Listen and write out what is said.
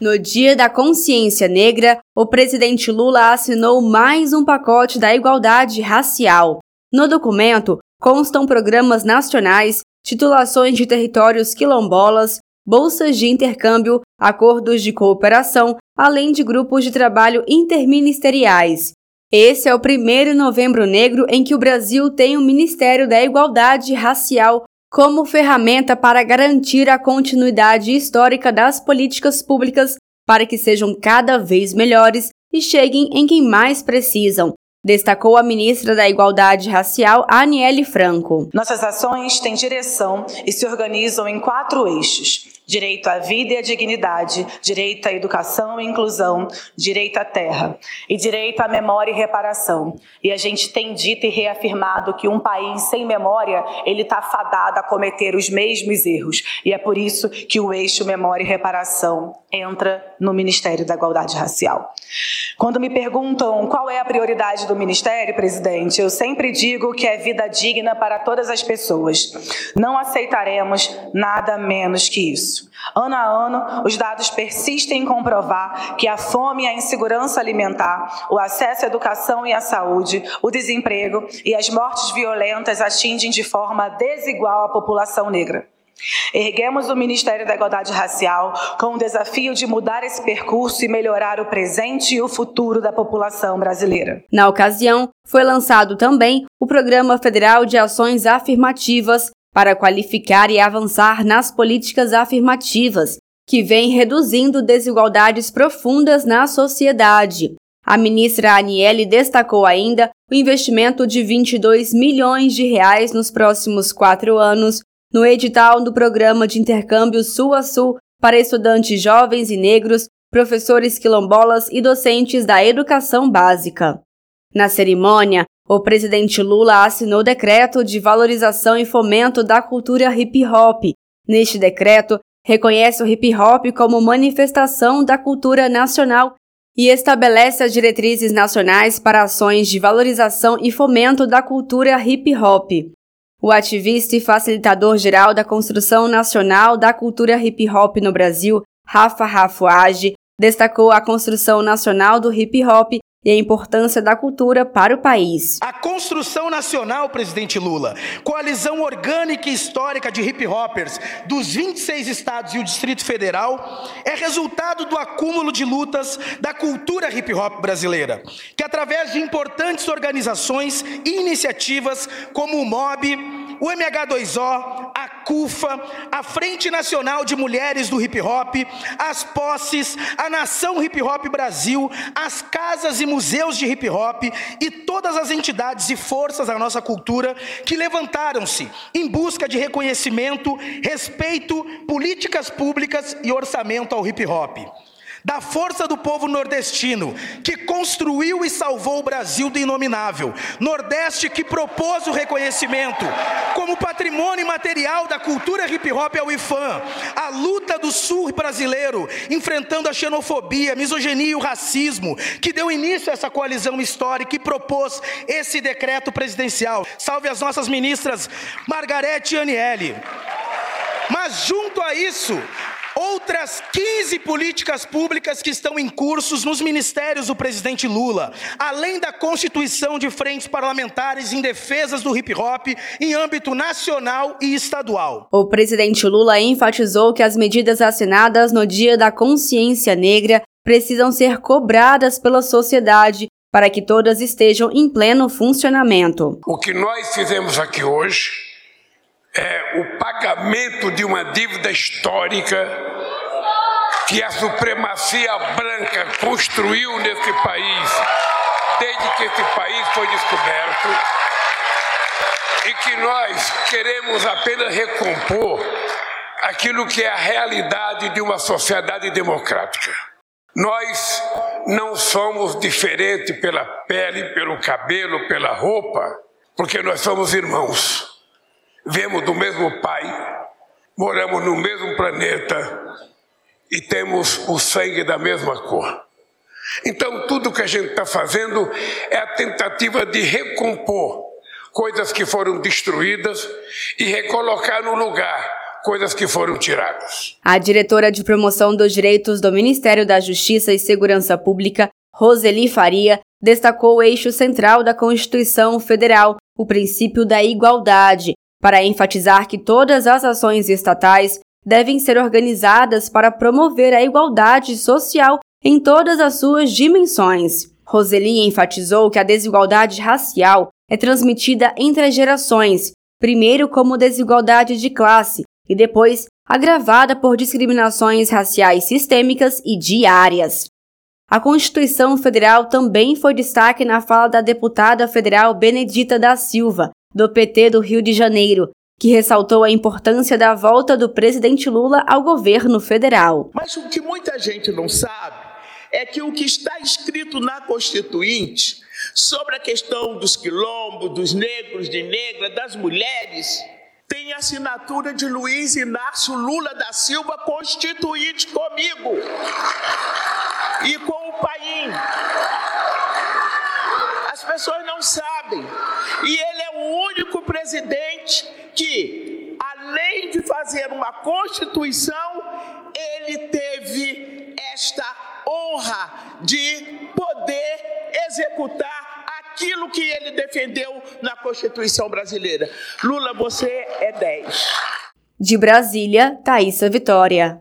No Dia da Consciência Negra, o presidente Lula assinou mais um pacote da igualdade racial. No documento constam programas nacionais, titulações de territórios quilombolas, bolsas de intercâmbio, acordos de cooperação, além de grupos de trabalho interministeriais. Esse é o primeiro Novembro Negro em que o Brasil tem o Ministério da Igualdade Racial como ferramenta para garantir a continuidade histórica das políticas públicas para que sejam cada vez melhores e cheguem em quem mais precisam, destacou a ministra da Igualdade Racial, Aniele Franco. Nossas ações têm direção e se organizam em quatro eixos direito à vida e à dignidade, direito à educação e inclusão, direito à terra e direito à memória e reparação. E a gente tem dito e reafirmado que um país sem memória, ele está fadado a cometer os mesmos erros. E é por isso que o eixo memória e reparação entra no Ministério da Igualdade Racial. Quando me perguntam qual é a prioridade do Ministério, presidente, eu sempre digo que é vida digna para todas as pessoas. Não aceitaremos nada menos que isso. Ano a ano, os dados persistem em comprovar que a fome e a insegurança alimentar, o acesso à educação e à saúde, o desemprego e as mortes violentas atingem de forma desigual a população negra. Erguemos o Ministério da Igualdade Racial com o desafio de mudar esse percurso e melhorar o presente e o futuro da população brasileira. Na ocasião, foi lançado também o Programa Federal de Ações Afirmativas para qualificar e avançar nas políticas afirmativas, que vem reduzindo desigualdades profundas na sociedade. A ministra Aniele destacou ainda o investimento de 22 milhões de reais nos próximos quatro anos no edital do Programa de Intercâmbio Sul a Sul para estudantes jovens e negros, professores quilombolas e docentes da educação básica. Na cerimônia, o presidente Lula assinou decreto de valorização e fomento da cultura hip hop. Neste decreto, reconhece o hip hop como manifestação da cultura nacional e estabelece as diretrizes nacionais para ações de valorização e fomento da cultura hip hop. O ativista e facilitador geral da construção nacional da cultura hip hop no Brasil, Rafa Rafuage, destacou a construção nacional do hip hop e a importância da cultura para o país. A construção nacional, presidente Lula, coalizão orgânica e histórica de hip hoppers dos 26 estados e o Distrito Federal, é resultado do acúmulo de lutas da cultura hip hop brasileira, que através de importantes organizações e iniciativas como o MOB, o MH2O, a CUFA, a Frente Nacional de Mulheres do Hip Hop, as posses, a Nação Hip Hop Brasil, as casas e museus de hip hop e todas as entidades e forças da nossa cultura que levantaram-se em busca de reconhecimento, respeito, políticas públicas e orçamento ao hip hop da força do povo nordestino, que construiu e salvou o Brasil do inominável, Nordeste que propôs o reconhecimento como patrimônio material da cultura hip hop ao IFAM, a luta do sul brasileiro enfrentando a xenofobia, misoginia e o racismo, que deu início a essa coalizão histórica e propôs esse decreto presidencial. Salve as nossas ministras Margarete e Aniele. Mas junto a isso, outras 15 políticas públicas que estão em cursos nos ministérios do presidente Lula, além da constituição de frentes parlamentares em defesas do hip hop em âmbito nacional e estadual. O presidente Lula enfatizou que as medidas assinadas no Dia da Consciência Negra precisam ser cobradas pela sociedade para que todas estejam em pleno funcionamento. O que nós fizemos aqui hoje é o pagamento de uma dívida histórica que a supremacia branca construiu nesse país desde que esse país foi descoberto e que nós queremos apenas recompor aquilo que é a realidade de uma sociedade democrática. Nós não somos diferentes pela pele, pelo cabelo, pela roupa, porque nós somos irmãos. Viemos do mesmo pai, moramos no mesmo planeta e temos o sangue da mesma cor. Então, tudo que a gente está fazendo é a tentativa de recompor coisas que foram destruídas e recolocar no lugar coisas que foram tiradas. A diretora de promoção dos direitos do Ministério da Justiça e Segurança Pública, Roseli Faria, destacou o eixo central da Constituição Federal, o princípio da igualdade, para enfatizar que todas as ações estatais devem ser organizadas para promover a igualdade social em todas as suas dimensões. Roseli enfatizou que a desigualdade racial é transmitida entre as gerações, primeiro como desigualdade de classe e depois agravada por discriminações raciais sistêmicas e diárias. A Constituição Federal também foi destaque na fala da deputada federal Benedita da Silva, do PT do Rio de Janeiro, que ressaltou a importância da volta do presidente Lula ao governo federal. Mas o que muita gente não sabe é que o que está escrito na Constituinte sobre a questão dos quilombos, dos negros, de negra, das mulheres, tem assinatura de Luiz Inácio Lula da Silva, constituinte comigo e com o Paim. As pessoas não sabem. E ele é o único presidente que, além de fazer uma constituição, ele teve esta honra de poder executar aquilo que ele defendeu na Constituição brasileira. Lula, você é 10. De Brasília, Thaisa Vitória.